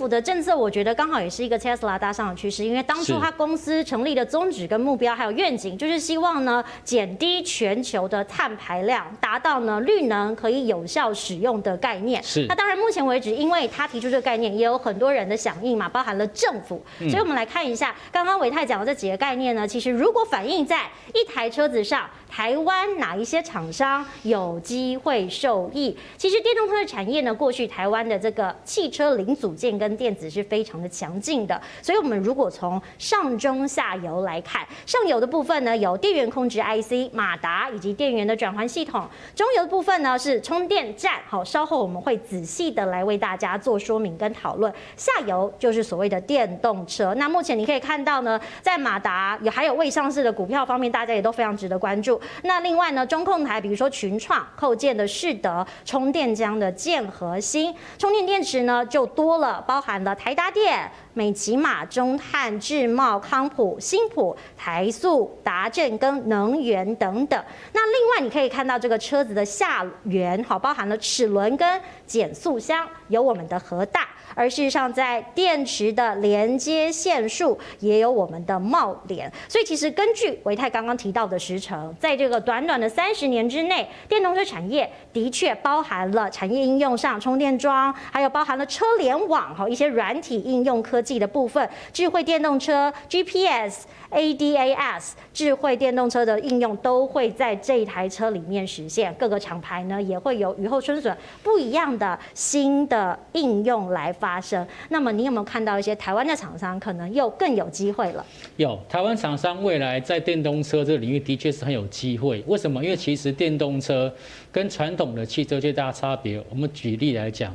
府的政策，我觉得刚好也是一个 Tesla 搭上的趋势，因为当初他公司成立的宗旨跟目标还有愿景，就是希望呢减低全球的碳排量，达到呢绿能可以有效使用的概念。是。那当然，目前为止，因为他提出这个概念，也有很多人的响应嘛，包含了政府。所以我们来看一下，刚刚伟泰讲的这几个概念呢，其实如果反映在一台车子上，台湾哪一些厂商有机会受益？其实电动车的产业呢，过去台湾的这个汽车零组件跟电子是非常的强劲的。所以，我们如果从上中下游来看，上游的部分呢，有电源控制 IC、马达以及电源的转换系统；中游的部分呢，是充电站。好，稍后我们会仔细的来为大家做说明跟讨论。下游就是所谓的电动车。那目前你可以看到呢，在马达有还有未上市的股票方面，大家也都非常值得关注。那另外呢，中控台比如说群创、扣件的世德、充电浆的建和兴，充电电池呢就多了，包包含了台达电、美琪玛、中汉、智茂、康普、新普、台塑、达正跟能源等等。那另外你可以看到这个车子的下缘，好，包含了齿轮跟减速箱，有我们的核大。而事实上，在电池的连接线数也有我们的帽点，所以其实根据维泰刚刚提到的时程，在这个短短的三十年之内，电动车产业的确包含了产业应用上充电桩，还有包含了车联网哈一些软体应用科技的部分，智慧电动车 GPS。ADAS 智慧电动车的应用都会在这一台车里面实现，各个厂牌呢也会有雨后春笋不一样的新的应用来发生。那么你有没有看到一些台湾的厂商可能又更有机会了？有，台湾厂商未来在电动车这个领域的确是很有机会。为什么？因为其实电动车跟传统的汽车最大差别，我们举例来讲。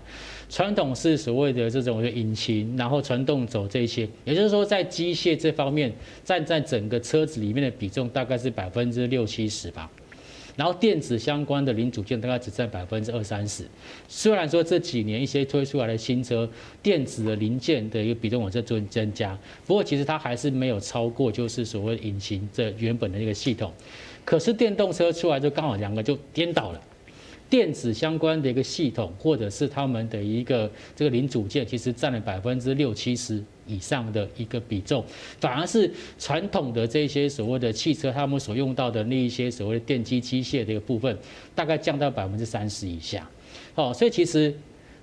传统是所谓的这种引擎，然后传动轴这些，也就是说在机械这方面占在整个车子里面的比重大概是百分之六七十吧，然后电子相关的零组件大概只占百分之二三十。虽然说这几年一些推出来的新车电子的零件的一个比重有在做增加，不过其实它还是没有超过就是所谓引擎这原本的一个系统。可是电动车出来就刚好两个就颠倒了。电子相关的一个系统，或者是他们的一个这个零组件，其实占了百分之六七十以上的一个比重，反而是传统的这些所谓的汽车，他们所用到的那一些所谓的电机机械的一个部分，大概降到百分之三十以下。哦，所以其实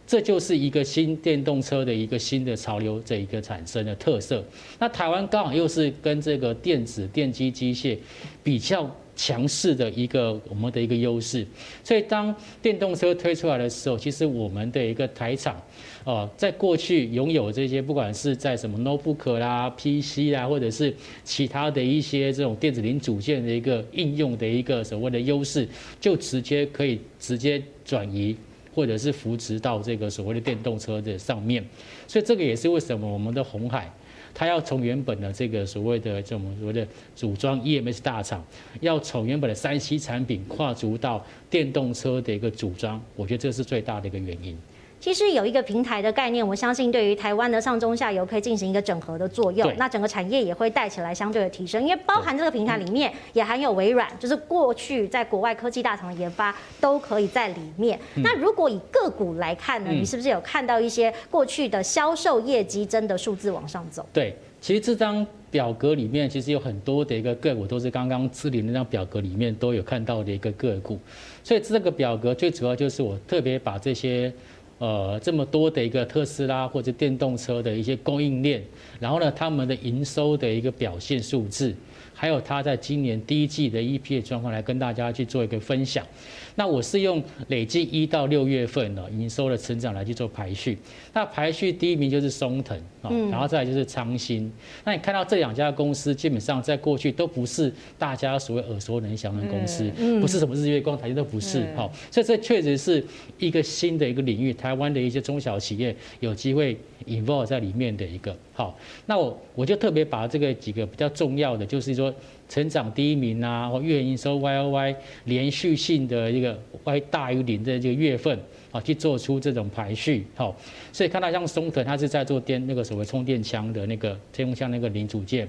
这就是一个新电动车的一个新的潮流，这一个产生的特色。那台湾刚好又是跟这个电子电机机械比较。强势的一个我们的一个优势，所以当电动车推出来的时候，其实我们的一个台厂，哦，在过去拥有这些，不管是在什么 notebook 啦、PC 啦，或者是其他的一些这种电子零组件的一个应用的一个所谓的优势，就直接可以直接转移，或者是扶持到这个所谓的电动车的上面，所以这个也是为什么我们的红海。他要从原本的这个所谓的这种所谓的组装 EMS 大厂，要从原本的三 C 产品跨足到电动车的一个组装，我觉得这是最大的一个原因。其实有一个平台的概念，我相信对于台湾的上中下游可以进行一个整合的作用，那整个产业也会带起来相对的提升，因为包含这个平台里面也含有微软，就是过去在国外科技大厂的研发都可以在里面。那如果以个股来看呢，你是不是有看到一些过去的销售业绩真的数字往上走？对，其实这张表格里面其实有很多的一个个股都是刚刚支领那张表格里面都有看到的一个个股，所以这个表格最主要就是我特别把这些。呃，这么多的一个特斯拉或者电动车的一些供应链，然后呢，他们的营收的一个表现数字，还有他在今年第一季的 EP 的状况来跟大家去做一个分享。那我是用累计一到六月份的营收的成长来去做排序。那排序第一名就是松藤啊，然后再来就是昌兴。那你看到这两家公司，基本上在过去都不是大家所谓耳熟能详的公司，不是什么日月光、台积都不是。好，所以这确实是一个新的一个领域，台湾的一些中小企业有机会 involve 在里面的一个。好，那我我就特别把这个几个比较重要的，就是说。说成长第一名啊，或月营收 Y O Y 连续性的一个 Y 大于零的这个月份啊，去做出这种排序，好，所以看到像松腾，它是在做电那个所谓充电枪的那个电风枪那个零组件，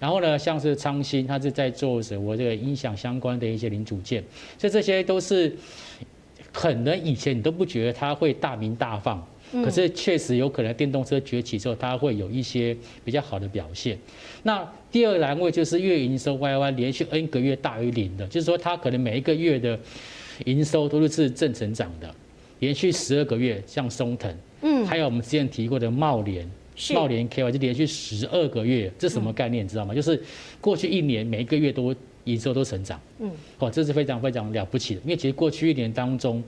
然后呢，像是昌兴，它是在做什么这个音响相关的一些零组件，所以这些都是可能以前你都不觉得它会大鸣大放，可是确实有可能电动车崛起之后，它会有一些比较好的表现。那第二栏位就是月营收 YY 连续 N 个月大于零的，就是说它可能每一个月的营收都是正成长的，连续十二个月，像松藤，嗯，还有我们之前提过的茂联，茂联 KY 就连续十二个月，这是什么概念？你知道吗？就是过去一年每一个月都营收都成长，嗯，哦，这是非常非常了不起的，因为其实过去一年当中。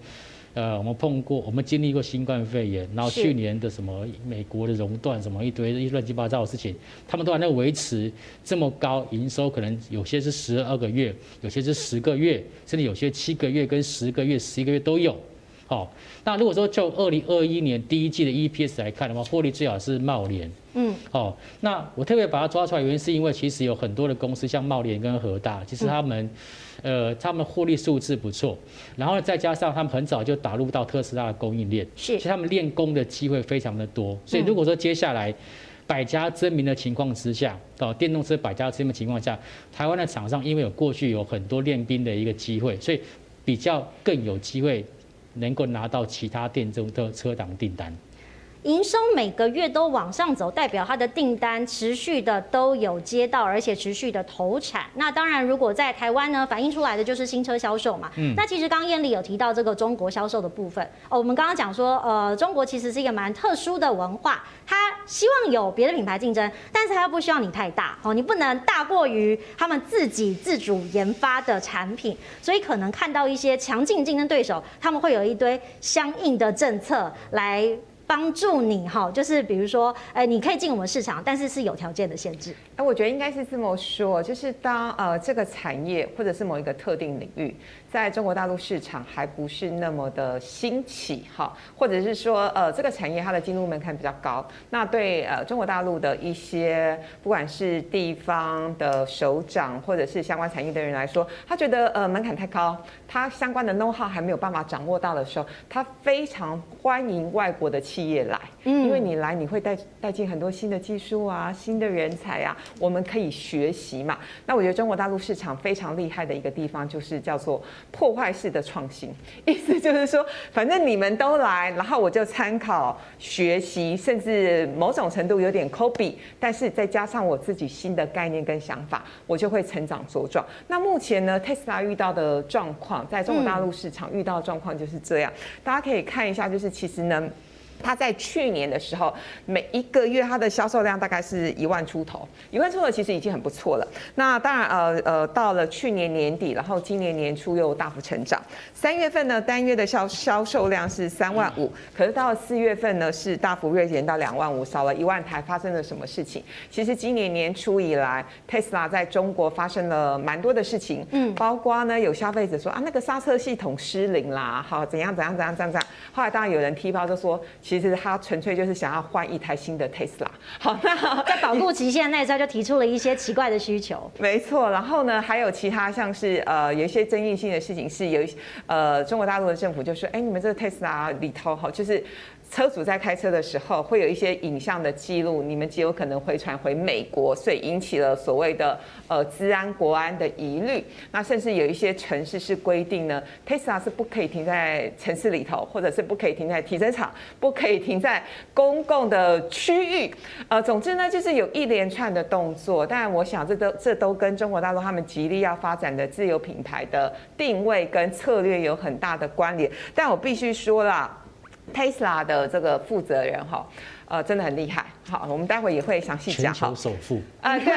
呃，我们碰过，我们经历过新冠肺炎，然后去年的什么美国的熔断，什么一堆一乱七八糟的事情，他们都还在维持这么高营收，可能有些是十二个月，有些是十个月，甚至有些七个月跟十个月、十一个月都有。好，那如果说就二零二一年第一季的 EPS 来看的话，获利最好是茂联。嗯，好，那我特别把它抓出来，原因是因为其实有很多的公司，像茂联跟和大，其实他们，呃，他们获利数字不错，然后再加上他们很早就打入到特斯拉的供应链，是，其实他们练功的机会非常的多。所以如果说接下来百家争鸣的情况之下，到电动车百家争鸣的情况下，台湾的厂商因为有过去有很多练兵的一个机会，所以比较更有机会。能够拿到其他电动的车档订单。营收每个月都往上走，代表它的订单持续的都有接到，而且持续的投产。那当然，如果在台湾呢，反映出来的就是新车销售嘛。嗯。那其实刚刚燕丽有提到这个中国销售的部分哦。我们刚刚讲说，呃，中国其实是一个蛮特殊的文化，它希望有别的品牌竞争，但是它又不希望你太大哦，你不能大过于他们自己自主研发的产品，所以可能看到一些强劲竞争对手，他们会有一堆相应的政策来。帮助你哈，就是比如说，哎，你可以进我们市场，但是是有条件的限制。哎，我觉得应该是这么说，就是当呃这个产业或者是某一个特定领域。在中国大陆市场还不是那么的兴起哈，或者是说呃这个产业它的进入门槛比较高，那对呃中国大陆的一些不管是地方的首长或者是相关产业的人来说，他觉得呃门槛太高，他相关的 know how 还没有办法掌握到的时候，他非常欢迎外国的企业来，嗯，因为你来你会带带进很多新的技术啊，新的人才啊，我们可以学习嘛。那我觉得中国大陆市场非常厉害的一个地方就是叫做。破坏式的创新，意思就是说，反正你们都来，然后我就参考学习，甚至某种程度有点 copy，但是再加上我自己新的概念跟想法，我就会成长茁壮。那目前呢，Tesla 遇到的状况，在中国大陆市场遇到的状况就是这样，大家可以看一下，就是其实呢。它在去年的时候，每一个月它的销售量大概是一万出头，一万出头其实已经很不错了。那当然，呃呃，到了去年年底，然后今年年初又大幅成长。三月份呢，单月的销销售量是三万五，可是到了四月份呢，是大幅锐减到两万五，少了一万台。发生了什么事情？其实今年年初以来，Tesla 在中国发生了蛮多的事情，嗯，包括呢有消费者说啊，那个刹车系统失灵啦，好怎样怎样怎样怎样怎样。后来当然有人踢包就说。其实他纯粹就是想要换一台新的 Tesla。好，那 在保护期限那时候就提出了一些奇怪的需求。没错，然后呢，还有其他像是呃有一些争议性的事情，是有呃中国大陆的政府就说，哎，你们这个 Tesla 里头哈，就是。车主在开车的时候会有一些影像的记录，你们极有可能回传回美国，所以引起了所谓的呃治安国安的疑虑。那甚至有一些城市是规定呢，Tesla 是不可以停在城市里头，或者是不可以停在停车场，不可以停在公共的区域。呃，总之呢，就是有一连串的动作。当然，我想这都这都跟中国大陆他们极力要发展的自由品牌的定位跟策略有很大的关联。但我必须说啦。Tesla 的这个负责人哈，呃，真的很厉害。好，我们待会也会详细讲。全球首富。啊，对，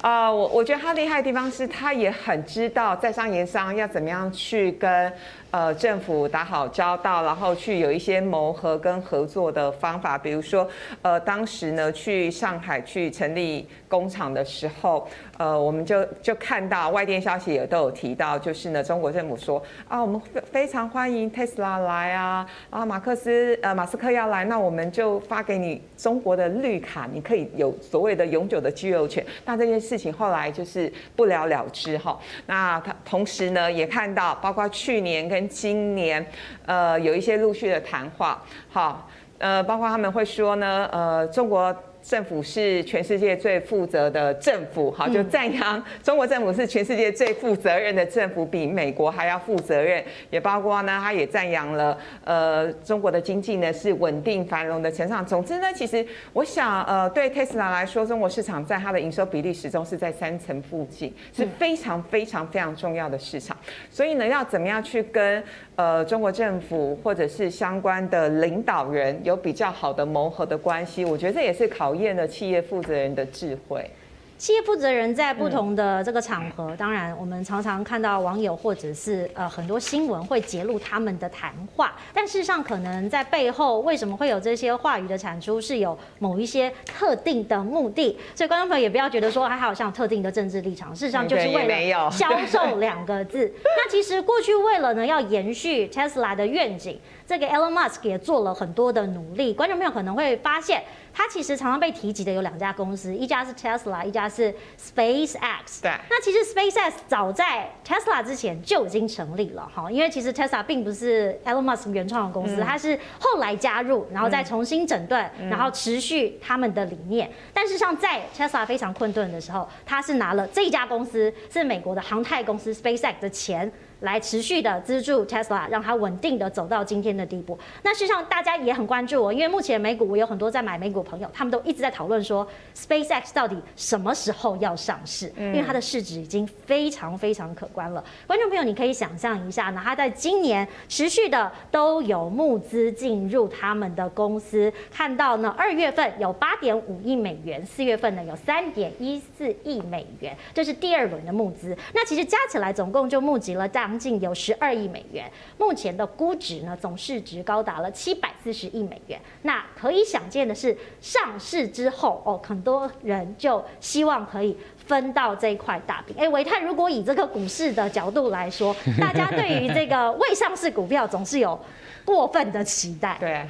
啊，我我觉得他厉害的地方是他也很知道在商言商要怎么样去跟呃政府打好交道，然后去有一些谋合跟合作的方法。比如说，呃，当时呢去上海去成立工厂的时候，呃，我们就就看到外电消息也都有提到，就是呢中国政府说啊，我们非非常欢迎 Tesla 来啊，啊，马克思呃马斯克要来，那我们就发给你中国的。绿卡，你可以有所谓的永久的居留权，那这件事情后来就是不了了之哈。那他同时呢，也看到包括去年跟今年，呃，有一些陆续的谈话，好，呃，包括他们会说呢，呃，中国。政府是全世界最负责的政府，好，就赞扬中国政府是全世界最负责任的政府，比美国还要负责任。也包括呢，他也赞扬了呃中国的经济呢是稳定繁荣的成长。总之呢，其实我想呃对 Tesla 来说，中国市场在它的营收比例始终是在三成附近，是非常非常非常重要的市场。所以呢，要怎么样去跟呃中国政府或者是相关的领导人有比较好的谋合的关系，我觉得这也是考验了企业负责人的智慧。企业负责人在不同的这个场合，嗯、当然我们常常看到网友或者是呃很多新闻会揭露他们的谈话，但事实上可能在背后为什么会有这些话语的产出，是有某一些特定的目的。所以观众朋友也不要觉得说还好像特定的政治立场，事实上就是为了销售两个字。那其实过去为了呢要延续 Tesla 的愿景，这个 Elon Musk 也做了很多的努力。观众朋友可能会发现。他其实常常被提及的有两家公司，一家是 Tesla，一家是 SpaceX。对。那其实 SpaceX 早在 Tesla 之前就已经成立了哈，因为其实 Tesla 并不是 Elon Musk 原创的公司，它是后来加入，然后再重新整顿，然后持续他们的理念。但是像在 Tesla 非常困顿的时候，他是拿了这一家公司是美国的航太公司 SpaceX 的钱。来持续的资助 Tesla，让它稳定的走到今天的地步。那事实上，大家也很关注我，因为目前美股我有很多在买美股朋友，他们都一直在讨论说，SpaceX 到底什么时候要上市？因为它的市值已经非常非常可观了。观众朋友，你可以想象一下呢，它在今年持续的都有募资进入他们的公司，看到呢，二月份有八点五亿美元，四月份呢有三点一四亿美元，这是第二轮的募资。那其实加起来总共就募集了大。将近有十二亿美元，目前的估值呢，总市值高达了七百四十亿美元。那可以想见的是，上市之后哦，很多人就希望可以分到这一块大饼。哎，维泰，如果以这个股市的角度来说，大家对于这个未上市股票总是有过分的期待。对，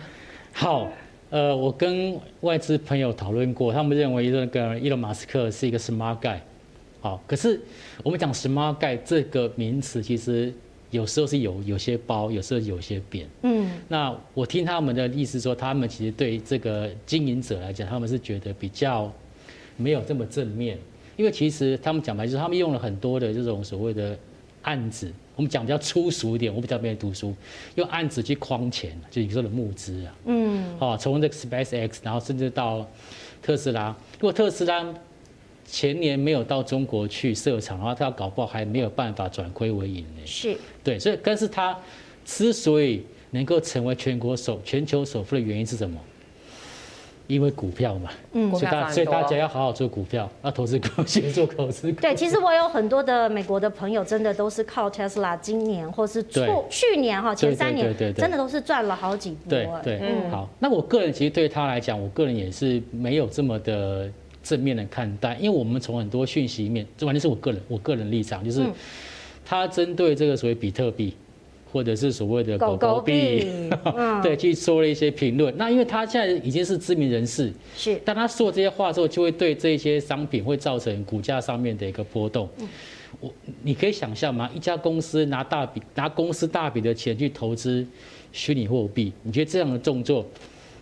好，呃，我跟外资朋友讨论过，他们认为这个伊隆马斯克是一个 smart guy。好，可是我们讲 “smart guy” 这个名词，其实有时候是有有些包，有时候有些扁。嗯，那我听他们的意思说，他们其实对这个经营者来讲，他们是觉得比较没有这么正面，因为其实他们讲白就是他们用了很多的这种所谓的案子，我们讲比较粗俗一点，我比较没有读书，用案子去框钱，就你说的募资啊。嗯，哦，从这个 SpaceX，然后甚至到特斯拉，如果特斯拉。前年没有到中国去设厂，然后他搞不好还没有办法转亏为盈呢。是，对，所以但是他之所以能够成为全国首全球首富的原因是什么？因为股票嘛，嗯，所以大所以大家要好好做股票，要投资股，先做投资股。对，其实我有很多的美国的朋友，真的都是靠 Tesla，今年或是去去年哈前三年，真的都是赚了好几波。对对，嗯，好，那我个人其实对他来讲，我个人也是没有这么的。正面的看待，因为我们从很多讯息面，这完全是我个人我个人立场，就是他针对这个所谓比特币，或者是所谓的狗狗币，对，去说了一些评论。那因为他现在已经是知名人士，是，但他说这些话之后，就会对这些商品会造成股价上面的一个波动。我你可以想象吗？一家公司拿大笔拿公司大笔的钱去投资虚拟货币，你觉得这样的动作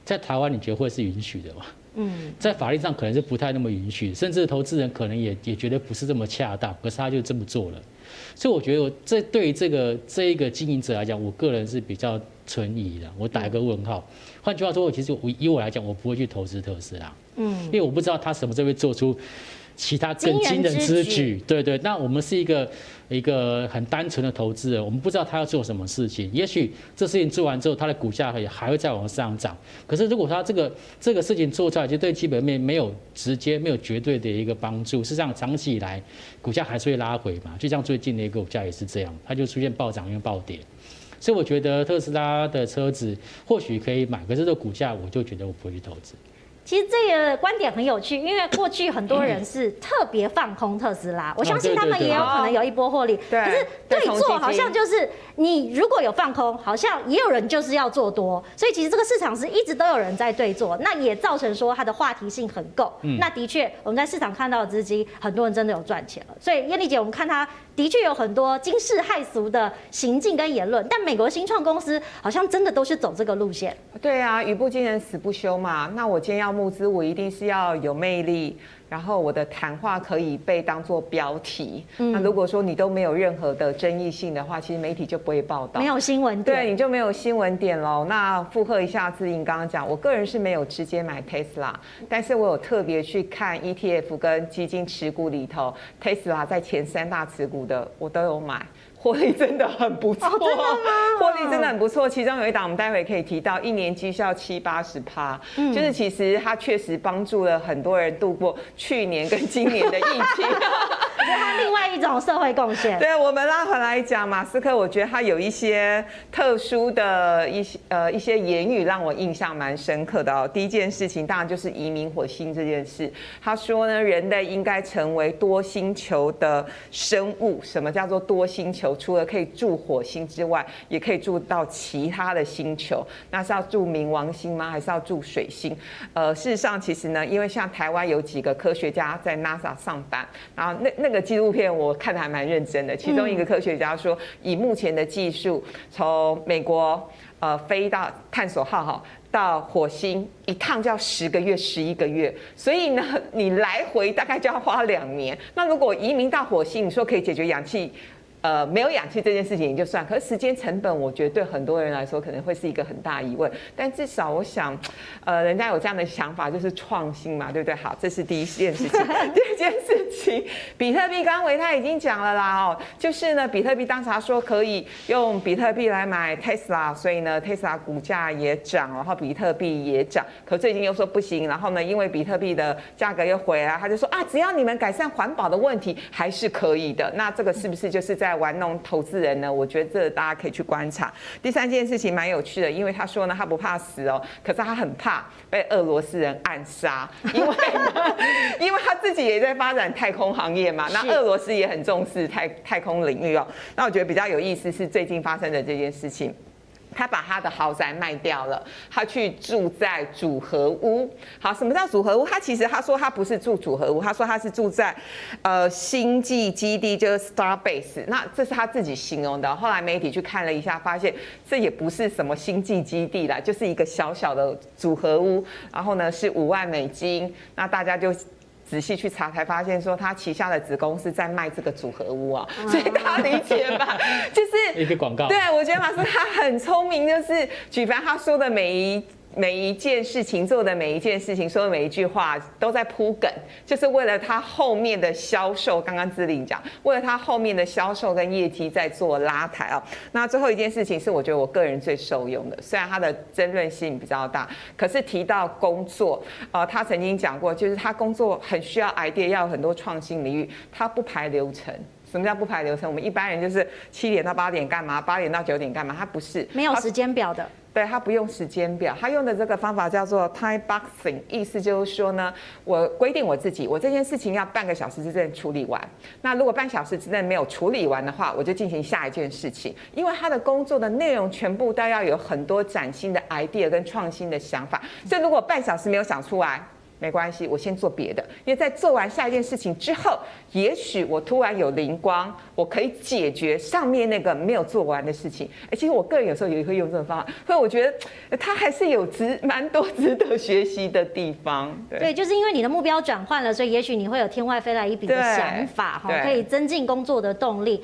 在台湾你觉得会是允许的吗？嗯，在法律上可能是不太那么允许，甚至投资人可能也也觉得不是这么恰当，可是他就这么做了，所以我觉得这对于这个这一个经营者来讲，我个人是比较存疑的，我打一个问号。换句话说，我其实我以我来讲，我不会去投资特斯拉，嗯，因为我不知道他什么时候会做出。其他更惊人之举，对对，那我们是一个一个很单纯的投资人，我们不知道他要做什么事情。也许这事情做完之后，他的股价也还会再往上涨。可是如果他这个这个事情做出来，就对基本面没有直接、没有绝对的一个帮助。事实上，长期以来股价还是会拉回嘛。就像最近的一个股价也是这样，它就出现暴涨又暴跌。所以我觉得特斯拉的车子或许可以买，可是这个股价我就觉得我不会去投资。其实这个观点很有趣，因为过去很多人是特别放空特斯拉，我相信他们也有可能有一波获利。可是对做好像就是你如果有放空，好像也有人就是要做多，所以其实这个市场是一直都有人在对做，那也造成说它的话题性很够。那的确我们在市场看到的资金，很多人真的有赚钱了。所以燕丽姐，我们看它的确有很多惊世骇俗的行径跟言论，但美国新创公司好像真的都是走这个路线。对啊，语不惊人死不休嘛。那我今天要。募资，我一定是要有魅力。然后我的谈话可以被当做标题。嗯、那如果说你都没有任何的争议性的话，其实媒体就不会报道，没有新闻点，对，你就没有新闻点喽。那附和一下姿莹刚刚讲，我个人是没有直接买 Tesla，但是我有特别去看 ETF 跟基金持股里头，Tesla 在前三大持股的我都有买。获利真的很不错，获、哦、利真的很不错。其中有一档，我们待会可以提到，一年绩效七八十趴，嗯、就是其实它确实帮助了很多人度过去年跟今年的疫情。他另外一种社会贡献。对，我们拉回来讲，马斯克，我觉得他有一些特殊的一些呃一些言语让我印象蛮深刻的哦。第一件事情当然就是移民火星这件事。他说呢，人类应该成为多星球的生物。什么叫做多星球？除了可以住火星之外，也可以住到其他的星球。那是要住冥王星吗？还是要住水星？呃，事实上，其实呢，因为像台湾有几个科学家在 NASA 上班，然后那那纪录片我看的还蛮认真的。其中一个科学家说，以目前的技术，从美国呃飞到探索号哈到火星一趟就要十个月、十一个月，所以呢，你来回大概就要花两年。那如果移民到火星，你说可以解决氧气？呃，没有氧气这件事情也就算，可是时间成本，我觉得对很多人来说可能会是一个很大疑问。但至少我想，呃，人家有这样的想法，就是创新嘛，对不对？好，这是第一件事情。第二件事情，比特币，刚刚唯泰已经讲了啦，哦，就是呢，比特币当时他说可以用比特币来买 Tesla，所以呢，Tesla 股价也涨，然后比特币也涨。可最近又说不行，然后呢，因为比特币的价格又回来，他就说啊，只要你们改善环保的问题，还是可以的。那这个是不是就是在？玩弄投资人呢？我觉得这大家可以去观察。第三件事情蛮有趣的，因为他说呢，他不怕死哦，可是他很怕被俄罗斯人暗杀，因为因为他自己也在发展太空行业嘛。那俄罗斯也很重视太太空领域哦。那我觉得比较有意思是最近发生的这件事情。他把他的豪宅卖掉了，他去住在组合屋。好，什么叫组合屋？他其实他说他不是住组合屋，他说他是住在呃星际基地，就是 Starbase。那这是他自己形容的。后来媒体去看了一下，发现这也不是什么星际基地啦，就是一个小小的组合屋。然后呢是五万美金。那大家就。仔细去查才发现，说他旗下的子公司在卖这个组合屋啊，所以大家理解吧？就是一个广告。对，我觉得马斯克他很聪明，就是举凡他说的每一。每一件事情做的每一件事情说的每一句话都在铺梗，就是为了他后面的销售。刚刚姿莹讲，为了他后面的销售跟业绩在做拉抬啊。那最后一件事情是我觉得我个人最受用的，虽然他的争论性比较大，可是提到工作，呃，他曾经讲过，就是他工作很需要 idea，要有很多创新领域，他不排流程。什么叫不排流程？我们一般人就是七点到八点干嘛，八点到九点干嘛？他不是没有时间表的。对，他不用时间表，他用的这个方法叫做 time boxing，意思就是说呢，我规定我自己，我这件事情要半个小时之内处理完。那如果半小时之内没有处理完的话，我就进行下一件事情。因为他的工作的内容全部都要有很多崭新的 idea 跟创新的想法，所以如果半小时没有想出来。没关系，我先做别的，因为在做完下一件事情之后，也许我突然有灵光，我可以解决上面那个没有做完的事情。哎，其实我个人有时候也会用这种方法，所以我觉得他还是有值蛮多值得学习的地方。对，对，就是因为你的目标转换了，所以也许你会有天外飞来一笔的想法哈，可以增进工作的动力。